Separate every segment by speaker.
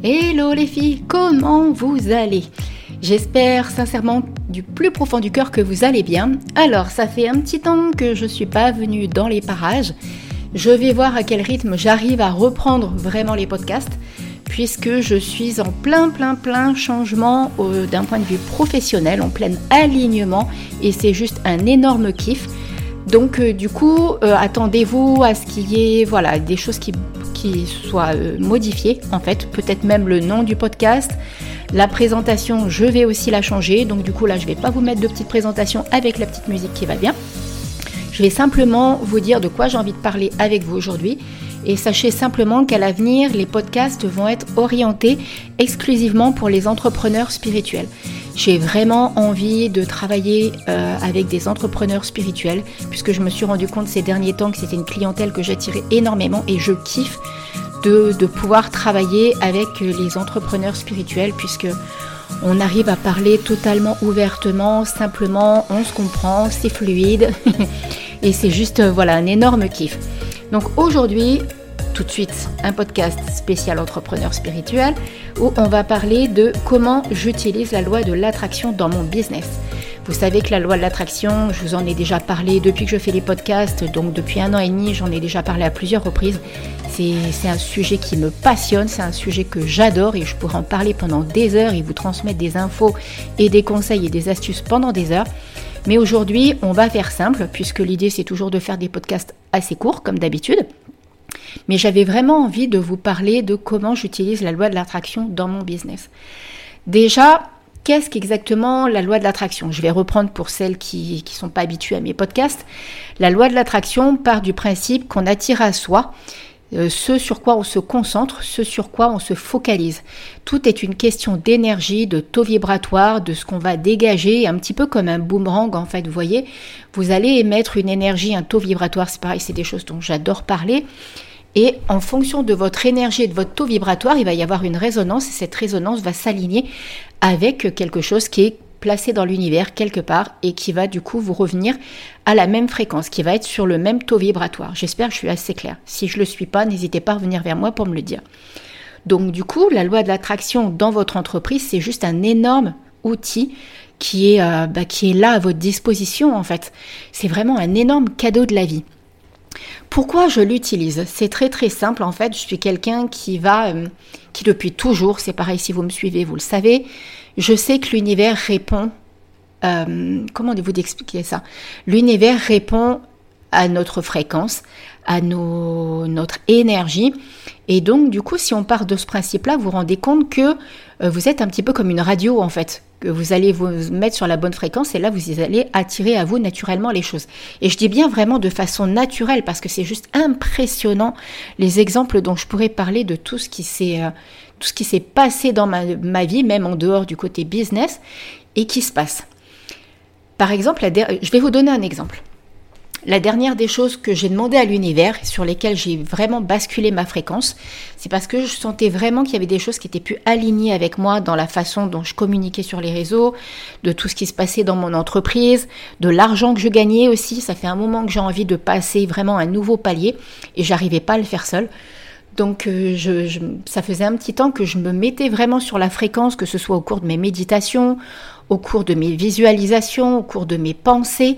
Speaker 1: Hello les filles, comment vous allez? J'espère sincèrement du plus profond du cœur que vous allez bien. Alors, ça fait un petit temps que je ne suis pas venue dans les parages. Je vais voir à quel rythme j'arrive à reprendre vraiment les podcasts, puisque je suis en plein, plein, plein changement euh, d'un point de vue professionnel, en plein alignement, et c'est juste un énorme kiff. Donc euh, du coup, euh, attendez-vous à ce qu'il y ait voilà, des choses qui, soient euh, modifiées, en fait, peut-être même le nom du podcast. La présentation, je vais aussi la changer. Donc du coup, là, je vais pas vous mettre de petite présentation avec la petite musique qui va bien. Je vais simplement vous dire de quoi j'ai envie de parler avec vous aujourd'hui. Et sachez simplement qu'à l'avenir, les podcasts vont être orientés exclusivement pour les entrepreneurs spirituels. J'ai vraiment envie de travailler euh, avec des entrepreneurs spirituels, puisque je me suis rendu compte ces derniers temps que c'était une clientèle que j'attirais énormément et je kiffe de, pouvoir travailler avec les entrepreneurs spirituels, puisque on arrive à parler totalement ouvertement, simplement, on se comprend, c'est fluide, et c'est juste euh, voilà un énorme kiff. Donc aujourd'hui, tout de suite un podcast spécial entrepreneur spirituel où on va parler de comment j'utilise la loi de l'attraction dans mon business. Vous savez que la loi de l'attraction, je vous en ai déjà parlé depuis que je fais les podcasts, donc depuis un an et demi, j'en ai déjà parlé à plusieurs reprises. C'est un sujet qui me passionne, c'est un sujet que j'adore et je pourrais en parler pendant des heures et vous transmettre des infos et des conseils et des astuces pendant des heures. Mais aujourd'hui, on va faire simple, puisque l'idée c'est toujours de faire des podcasts assez courts, comme d'habitude. Mais j'avais vraiment envie de vous parler de comment j'utilise la loi de l'attraction dans mon business. Déjà, qu'est-ce qu'exactement la loi de l'attraction? Je vais reprendre pour celles qui ne sont pas habituées à mes podcasts. La loi de l'attraction part du principe qu'on attire à soi euh, ce sur quoi on se concentre, ce sur quoi on se focalise. Tout est une question d'énergie, de taux vibratoire, de ce qu'on va dégager, un petit peu comme un boomerang en fait, vous voyez. Vous allez émettre une énergie, un taux vibratoire, c'est pareil, c'est des choses dont j'adore parler. Et en fonction de votre énergie et de votre taux vibratoire, il va y avoir une résonance et cette résonance va s'aligner avec quelque chose qui est placé dans l'univers quelque part et qui va du coup vous revenir à la même fréquence, qui va être sur le même taux vibratoire. J'espère que je suis assez claire. Si je ne le suis pas, n'hésitez pas à revenir vers moi pour me le dire. Donc du coup, la loi de l'attraction dans votre entreprise, c'est juste un énorme outil qui est, euh, bah, qui est là à votre disposition en fait. C'est vraiment un énorme cadeau de la vie. Pourquoi je l'utilise? C'est très très simple en fait. Je suis quelqu'un qui va, euh, qui depuis toujours, c'est pareil si vous me suivez, vous le savez, je sais que l'univers répond. Euh, comment vous expliquer ça? L'univers répond à notre fréquence, à nos, notre énergie. Et donc, du coup, si on part de ce principe-là, vous vous rendez compte que euh, vous êtes un petit peu comme une radio, en fait, que vous allez vous mettre sur la bonne fréquence et là, vous allez attirer à vous naturellement les choses. Et je dis bien vraiment de façon naturelle parce que c'est juste impressionnant les exemples dont je pourrais parler de tout ce qui s'est... Euh, tout ce qui s'est passé dans ma, ma, vie, même en dehors du côté business, et qui se passe. Par exemple, je vais vous donner un exemple. La dernière des choses que j'ai demandé à l'univers, sur lesquelles j'ai vraiment basculé ma fréquence, c'est parce que je sentais vraiment qu'il y avait des choses qui étaient plus alignées avec moi dans la façon dont je communiquais sur les réseaux, de tout ce qui se passait dans mon entreprise, de l'argent que je gagnais aussi. Ça fait un moment que j'ai envie de passer vraiment un nouveau palier et j'arrivais pas à le faire seul. Donc euh, je, ça faisait un petit temps que je me mettais vraiment sur la fréquence, que ce soit au cours de mes méditations, au cours de mes visualisations, au cours de mes pensées,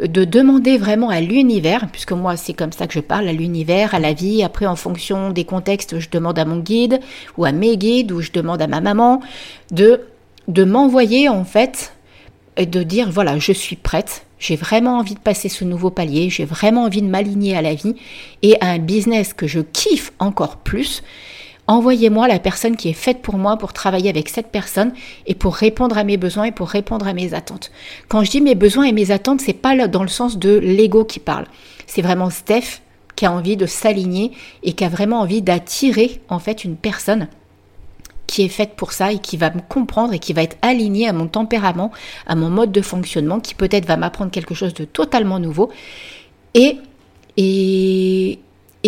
Speaker 1: euh, de demander vraiment à l'univers, puisque moi c'est comme ça que je parle, à l'univers, à la vie, après en fonction des contextes, je demande à mon guide ou à mes guides ou je demande à ma maman de, de m'envoyer en fait de dire voilà, je suis prête, j'ai vraiment envie de passer ce nouveau palier, j'ai vraiment envie de m'aligner à la vie et à un business que je kiffe encore plus. Envoyez-moi la personne qui est faite pour moi pour travailler avec cette personne et pour répondre à mes besoins et pour répondre à mes attentes. Quand je dis mes besoins et mes attentes, c'est pas dans le sens de l'ego qui parle. C'est vraiment Steph qui a envie de s'aligner et qui a vraiment envie d'attirer en fait une personne est faite pour ça et qui va me comprendre et qui va être alignée à mon tempérament, à mon mode de fonctionnement, qui peut-être va m'apprendre quelque chose de totalement nouveau. Et, et,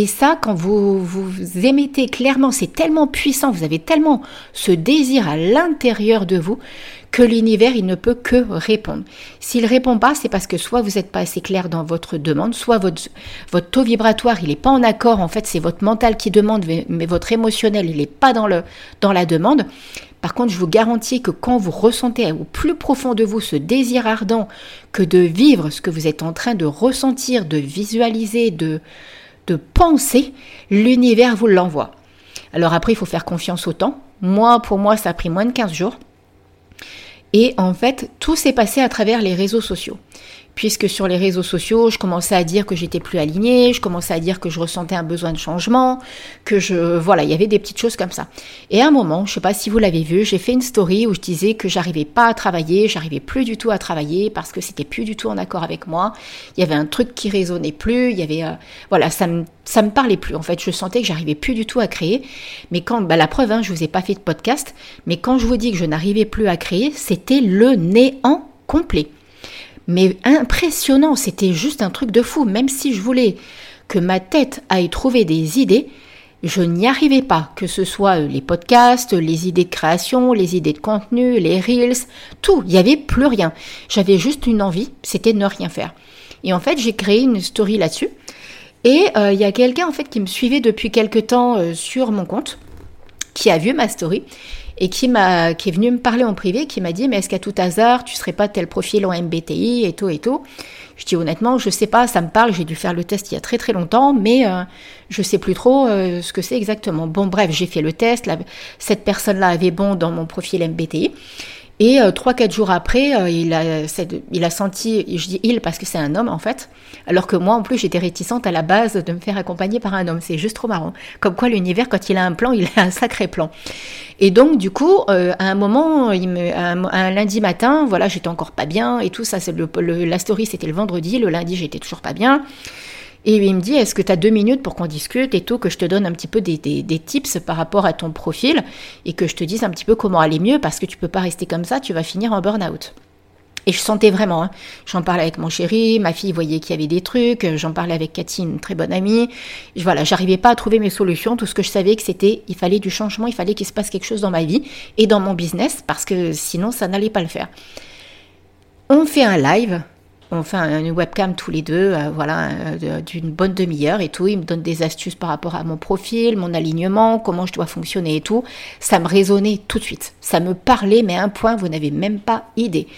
Speaker 1: Et ça, quand vous, vous émettez clairement, c'est tellement puissant, vous avez tellement ce désir à l'intérieur de vous que l'univers, il ne peut que répondre. S'il répond pas, c'est parce que soit vous n'êtes pas assez clair dans votre demande, soit votre, votre taux vibratoire, il n'est pas en accord. En fait, c'est votre mental qui demande, mais votre émotionnel, il n'est pas dans, le, dans la demande. Par contre, je vous garantis que quand vous ressentez au plus profond de vous ce désir ardent que de vivre ce que vous êtes en train de ressentir, de visualiser, de, de penser, l'univers vous l'envoie. Alors après, il faut faire confiance au temps. Moi, pour moi, ça a pris moins de 15 jours. Et en fait, tout s'est passé à travers les réseaux sociaux. Puisque sur les réseaux sociaux, je commençais à dire que j'étais plus alignée, je commençais à dire que je ressentais un besoin de changement, que je, voilà, il y avait des petites choses comme ça. Et à un moment, je sais pas si vous l'avez vu, j'ai fait une story où je disais que j'arrivais pas à travailler, j'arrivais plus du tout à travailler parce que c'était plus du tout en accord avec moi. Il y avait un truc qui résonnait plus, il y avait, euh, voilà, ça me, ça me parlait plus. En fait, je sentais que j'arrivais plus du tout à créer. Mais quand, bah, la preuve, hein, je vous ai pas fait de podcast, mais quand je vous dis que je n'arrivais plus à créer, c'était le néant complet mais impressionnant, c'était juste un truc de fou. Même si je voulais que ma tête aille trouver des idées, je n'y arrivais pas, que ce soit euh, les podcasts, les idées de création, les idées de contenu, les reels, tout, il n'y avait plus rien. J'avais juste une envie, c'était de ne rien faire. Et en fait, j'ai créé une story là-dessus. Et euh, il y a quelqu'un en fait qui me suivait depuis quelque temps euh, sur mon compte, qui a vu ma story et qui m'a qui est venu me parler en privé, qui m'a dit mais est-ce qu'à tout hasard tu serais pas tel profil en MBTI et tout et tout? Je dis honnêtement je sais pas, ça me parle, j'ai dû faire le test il y a très très longtemps, mais euh, je sais plus trop euh, ce que c'est exactement. Bon bref j'ai fait le test, cette personne là avait bon dans mon profil MBTI. Et euh, trois, quatre jours après, euh, il, a, il a senti, je dis il parce que c'est un homme en fait, alors que moi en plus j'étais réticente à la base de me faire accompagner par un homme. C'est juste trop marrant. Comme quoi l'univers, quand il a un plan, il a un sacré plan. Et donc du coup, euh, à un moment, il me, un, lundi matin, voilà, j'étais encore pas bien et tout ça. C'est le, la story, c'était le vendredi. Le lundi, j'étais toujours pas bien. Et il me dit, est-ce que tu as deux minutes pour qu'on discute et tout, que je te donne un petit peu des, tips par rapport à ton profil et que je te dise un petit peu comment aller mieux parce que tu peux pas rester comme ça, tu vas finir en burn-out. Et je sentais vraiment, hein. j'en parlais avec mon chéri, ma fille voyait qu'il y avait des trucs, j'en parlais avec Cathy, une très bonne amie. Voilà, j'arrivais pas à trouver mes solutions. Tout ce que je savais que c'était, il fallait du changement, il fallait qu'il se passe quelque chose dans ma vie et dans mon business parce que sinon ça n'allait pas le faire. On fait un live, on fait une webcam tous les deux, euh, voilà, euh, d'une bonne demi-heure et tout. Il me donne des astuces par rapport à mon profil, mon alignement, comment je dois fonctionner et tout. Ça me résonnait tout de suite. Ça me parlait, mais à un point, vous n'avez même pas idée.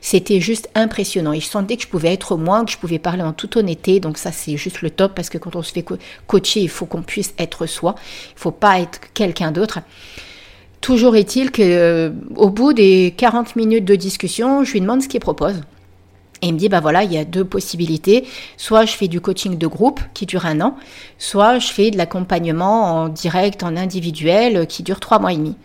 Speaker 1: C'était juste impressionnant. Et je sentais que je pouvais être moi, que je pouvais parler en toute honnêteté. Donc ça, c'est juste le top parce que quand on se fait coacher, il faut qu'on puisse être soi. Il faut pas être quelqu'un d'autre. Toujours est-il que, euh, au bout des 40 minutes de discussion, je lui demande ce qu'il propose. Et il me dit, bah voilà, il y a deux possibilités. Soit je fais du coaching de groupe qui dure un an, soit je fais de l'accompagnement en direct, en individuel, qui dure trois mois et demi.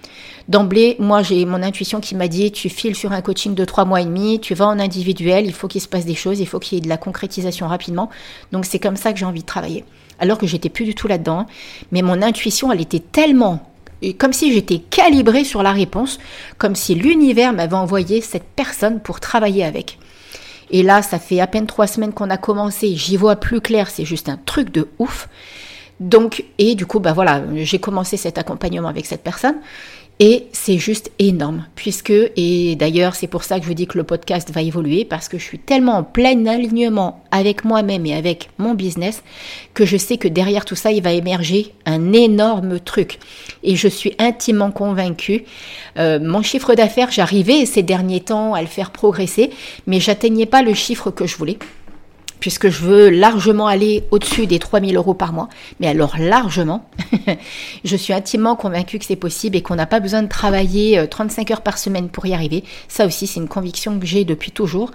Speaker 1: D'emblée, moi, j'ai mon intuition qui m'a dit, tu files sur un coaching de trois mois et demi, tu vas en individuel, il faut qu'il se passe des choses, il faut qu'il y ait de la concrétisation rapidement. Donc c'est comme ça que j'ai envie de travailler. Alors que j'étais plus du tout là-dedans. Mais mon intuition, elle était tellement comme si j'étais calibrée sur la réponse, comme si l'univers m'avait envoyé cette personne pour travailler avec. Et là, ça fait à peine trois semaines qu'on a commencé, j'y vois plus clair, c'est juste un truc de ouf. Donc, et du coup, bah voilà, j'ai commencé cet accompagnement avec cette personne. Et c'est juste énorme, puisque, et d'ailleurs c'est pour ça que je vous dis que le podcast va évoluer, parce que je suis tellement en plein alignement avec moi-même et avec mon business, que je sais que derrière tout ça, il va émerger un énorme truc. Et je suis intimement convaincue. Euh, mon chiffre d'affaires, j'arrivais ces derniers temps à le faire progresser, mais j'atteignais pas le chiffre que je voulais puisque je veux largement aller au-dessus des 3000 euros par mois, mais alors largement, je suis intimement convaincue que c'est possible et qu'on n'a pas besoin de travailler 35 euh, heures par semaine pour y arriver. Ça aussi, c'est une conviction que j'ai depuis toujours.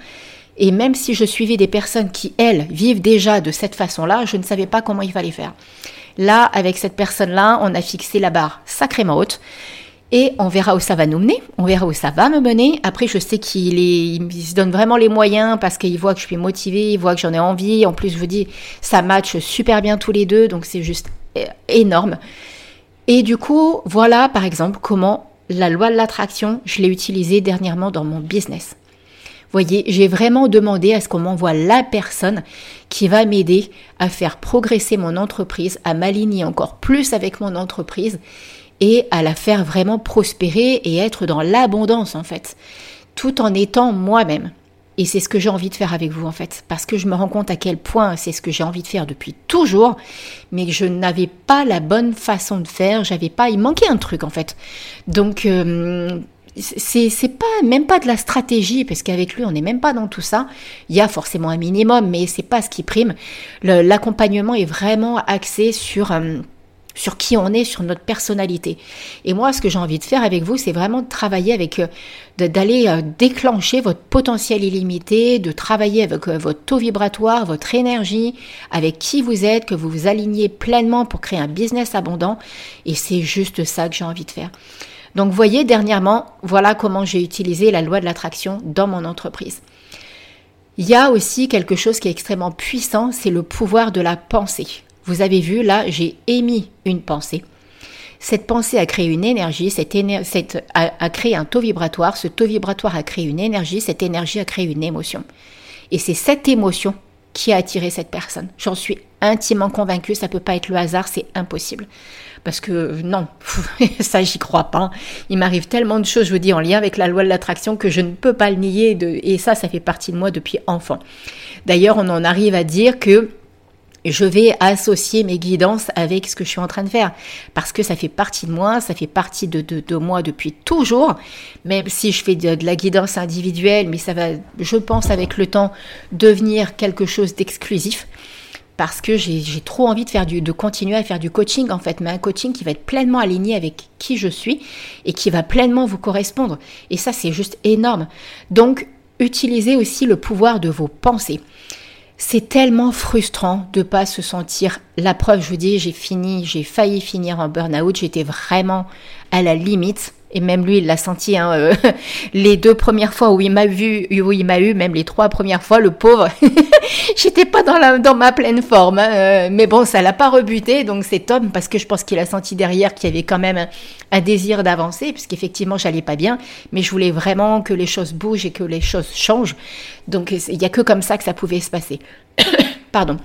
Speaker 1: Et même si je suivais des personnes qui, elles, vivent déjà de cette façon-là, je ne savais pas comment il fallait faire. Là, avec cette personne-là, on a fixé la barre sacrément haute. Et on verra où ça va nous mener, on verra où ça va me mener. Après, je sais qu'il il se donne vraiment les moyens parce qu'il voit que je suis motivée, il voit que j'en ai envie. En plus, je vous dis, ça match super bien tous les deux, donc c'est juste euh, énorme. Et du coup, voilà par exemple comment la loi de l'attraction, je l'ai utilisée dernièrement dans mon business. Voyez, j'ai vraiment demandé à ce qu'on m'envoie la personne qui va m'aider à faire progresser mon entreprise, à m'aligner encore plus avec mon entreprise et à la faire vraiment prospérer et être dans l'abondance en fait, tout en étant moi-même. Et c'est ce que j'ai envie de faire avec vous en fait, parce que je me rends compte à quel point c'est ce que j'ai envie de faire depuis toujours, mais que je n'avais pas la bonne façon de faire, j'avais pas, il manquait un truc en fait. Donc euh, c'est pas même pas de la stratégie parce qu'avec lui on n'est même pas dans tout ça. Il y a forcément un minimum, mais c'est pas ce qui prime. L'accompagnement est vraiment axé sur euh, sur qui on est, sur notre personnalité. Et moi, ce que j'ai envie de faire avec vous, c'est vraiment de travailler avec, euh, d'aller euh, déclencher votre potentiel illimité, de travailler avec euh, votre taux vibratoire, votre énergie, avec qui vous êtes, que vous vous alignez pleinement pour créer un business abondant. Et c'est juste ça que j'ai envie de faire. Donc, voyez, dernièrement, voilà comment j'ai utilisé la loi de l'attraction dans mon entreprise. Il y a aussi quelque chose qui est extrêmement puissant, c'est le pouvoir de la pensée. Vous avez vu, là, j'ai émis une pensée. Cette pensée a créé une énergie, cette, a, créé un taux vibratoire, ce taux vibratoire a créé une énergie, cette énergie a créé une émotion. Et c'est cette émotion qui a attiré cette personne. J'en suis intimement convaincue, ça ne peut pas être le hasard, c'est impossible. Parce que non, ça j'y crois pas. Il m'arrive tellement de choses, je vous dis, en lien avec la loi de l'attraction que je ne peux pas le nier. et ça, ça fait partie de moi depuis enfant. D'ailleurs, on en arrive à dire que je vais associer mes guidances avec ce que je suis en train de faire. Parce que ça fait partie de moi, ça fait partie de, de, moi depuis toujours. Même si je fais de, la guidance individuelle, mais ça va, je pense, avec le temps, devenir quelque chose d'exclusif. Parce que j'ai trop envie de, faire du, de continuer à faire du coaching, en fait, mais un coaching qui va être pleinement aligné avec qui je suis et qui va pleinement vous correspondre. Et ça, c'est juste énorme. Donc, utilisez aussi le pouvoir de vos pensées. C'est tellement frustrant de pas se sentir. La preuve, je vous dis, j'ai fini, j'ai failli finir en burn-out. J'étais vraiment à la limite. Et même lui, il l'a senti. Hein, euh, les deux premières fois où il m'a vu, où il m'a eu, même les trois premières fois, le pauvre, j'étais pas dans, ma pleine forme. Hein, euh, mais bon, ça l'a pas rebuté, donc c'est top parce que je pense qu'il a senti derrière qu'il y avait quand même un, désir d'avancer, puisqu'effectivement, j'allais pas bien, mais je voulais vraiment que les choses bougent et que les choses changent. Donc il y a que comme ça que ça pouvait se passer. Pardon.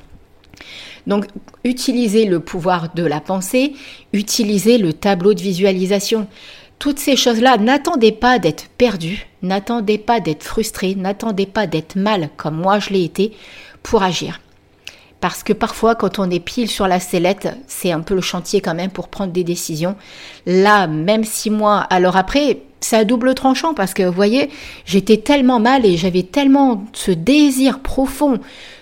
Speaker 1: Donc, utilisez le pouvoir de la pensée, utilisez le tableau de visualisation toutes ces choses-là, n'attendez pas d'être perdu, n'attendez pas d'être frustré, n'attendez pas d'être mal comme moi je l'ai été pour agir. Parce que parfois, quand on est pile sur la sellette, c'est un peu le chantier quand même pour prendre des décisions. Là, même six mois, alors après, c'est à double tranchant parce que, vous voyez, j'étais tellement mal et j'avais tellement ce désir profond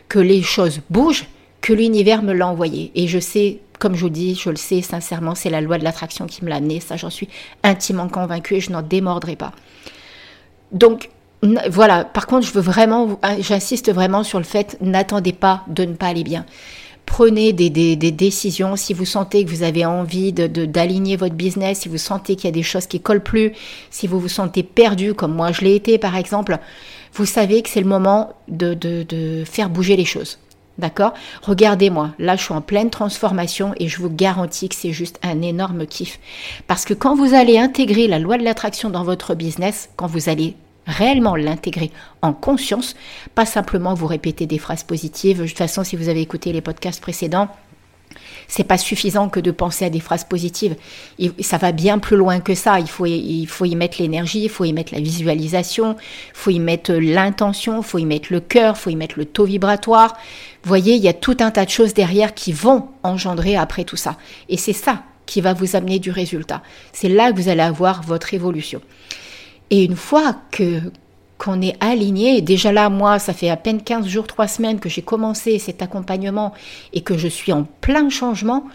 Speaker 1: que les choses bougent que l'univers me l'a envoyé. Et je sais comme je vous dis, je le sais sincèrement, c'est la loi de l'attraction qui me l'a amené. Ça, j'en suis intimement convaincue et je n'en démordrai pas. Donc, voilà. Par contre, je veux vraiment, hein, j'insiste vraiment sur le fait, n'attendez pas de ne pas aller bien. Prenez des, décisions si vous sentez que vous avez envie d'aligner votre business, si vous sentez qu'il y a des choses qui collent plus, si vous vous sentez perdu, comme moi je l'ai été par exemple, vous savez que c'est le moment de faire bouger les choses. D'accord? Regardez-moi, là je suis en pleine transformation et je vous garantis que c'est juste un énorme kiff. Parce que quand vous allez intégrer la loi de l'attraction dans votre business, quand vous allez réellement l'intégrer en conscience, pas simplement vous répéter des phrases positives. De toute façon, si vous avez écouté les podcasts précédents, c'est pas suffisant que de penser à des phrases positives. ça va bien plus loin que ça. Il faut, il faut y mettre l'énergie, il faut y mettre la visualisation, il faut y mettre l'intention, il faut y mettre le cœur, il faut y mettre le taux vibratoire. Vous voyez, il y a tout un tas de choses derrière qui vont engendrer après tout ça. Et c'est ça qui va vous amener du résultat. C'est là que vous allez avoir votre évolution. Et une fois que qu'on est aligné. Déjà là, moi, ça fait à peine 15 jours, 3 semaines que j'ai commencé cet accompagnement et que je suis en plein changement.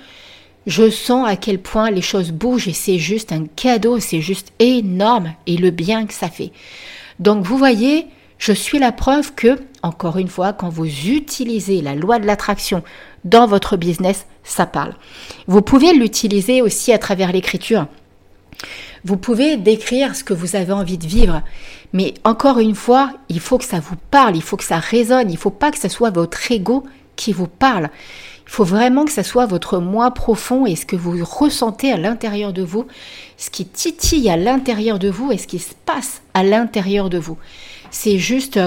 Speaker 1: Je sens à quel point les choses bougent et c'est juste un cadeau, c'est juste énorme et le bien que ça fait. Donc vous voyez, je suis la preuve que, encore une fois, quand vous utilisez la loi de l'attraction dans votre business, ça parle. Vous pouvez l'utiliser aussi à travers l'écriture. Vous pouvez décrire ce que vous avez envie de vivre, mais encore une fois, il faut que ça vous parle, il faut que ça résonne, il ne faut pas que ce soit votre ego qui vous parle. Il faut vraiment que ce soit votre moi profond et ce que vous ressentez à l'intérieur de vous, ce qui titille à l'intérieur de vous et ce qui se passe à l'intérieur de vous. c'est juste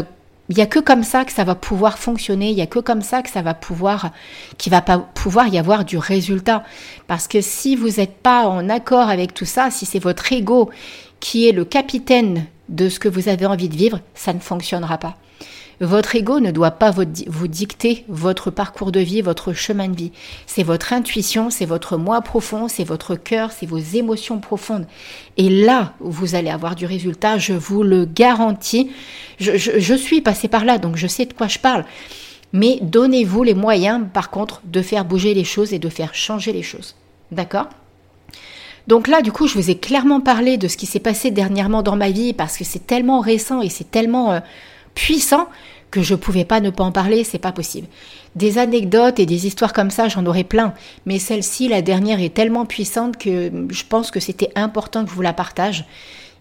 Speaker 1: il n'y a que comme ça que ça va pouvoir fonctionner, il n'y a que comme ça que ça va pouvoir, qu'il va pas pouvoir y avoir du résultat. Parce que si vous n'êtes pas en accord avec tout ça, si c'est votre ego qui est le capitaine de ce que vous avez envie de vivre, ça ne fonctionnera pas. Votre ego ne doit pas vous dicter votre parcours de vie, votre chemin de vie. C'est votre intuition, c'est votre moi profond, c'est votre cœur, c'est vos émotions profondes. Et là, vous allez avoir du résultat, je vous le garantis. Je, suis passé par là, donc je sais de quoi je parle. Mais donnez-vous les moyens, par contre, de faire bouger les choses et de faire changer les choses. D'accord? Donc là, du coup, je vous ai clairement parlé de ce qui s'est passé dernièrement dans ma vie parce que c'est tellement récent et c'est tellement euh, puissant que je pouvais pas ne pas en parler, c'est pas possible. Des anecdotes et des histoires comme ça, j'en aurais plein, mais celle-ci, la dernière, est tellement puissante que je pense que c'était important que je vous la partage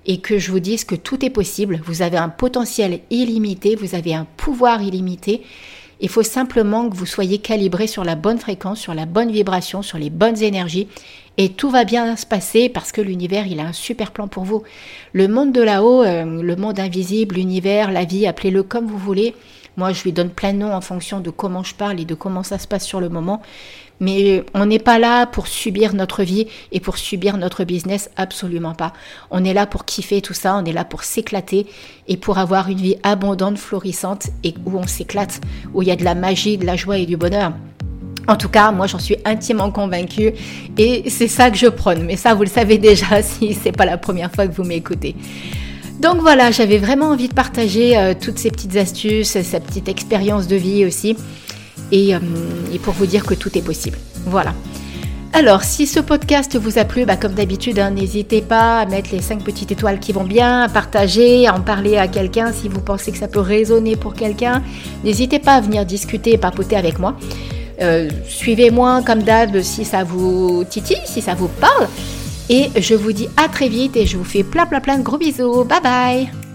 Speaker 1: et que je vous dise que tout est possible. Vous avez un potentiel illimité, vous avez un pouvoir illimité. Il faut simplement que vous soyez calibré sur la bonne fréquence, sur la bonne vibration, sur les bonnes énergies et tout va bien se passer parce que l'univers, il a un super plan pour vous. Le monde de là-haut, euh, le monde invisible, l'univers, la vie, appelez-le comme vous voulez. Moi, je lui donne plein de noms en fonction de comment je parle et de comment ça se passe sur le moment. Mais on n'est pas là pour subir notre vie et pour subir notre business, absolument pas. On est là pour kiffer tout ça, on est là pour s'éclater et pour avoir une vie abondante, florissante et où on s'éclate, où il y a de la magie, de la joie et du bonheur. En tout cas, moi j'en suis intimement convaincue et c'est ça que je prône. Mais ça, vous le savez déjà si c'est pas la première fois que vous m'écoutez. Donc voilà, j'avais vraiment envie de partager euh, toutes ces petites astuces, cette petite expérience de vie aussi, euh, et, pour vous dire que tout est possible. Voilà. Alors, si ce podcast vous a plu, bah, comme d'habitude, hein, n'hésitez pas à mettre les 5 petites étoiles qui vont bien, à partager, à en parler à quelqu'un si vous pensez que ça peut résonner pour quelqu'un. N'hésitez pas à venir discuter et papoter avec moi. Euh, suivez-moi comme d'hab si ça vous titille, si ça vous parle. Et je vous dis à très vite et je vous fais plein plein plein de gros bisous. Bye bye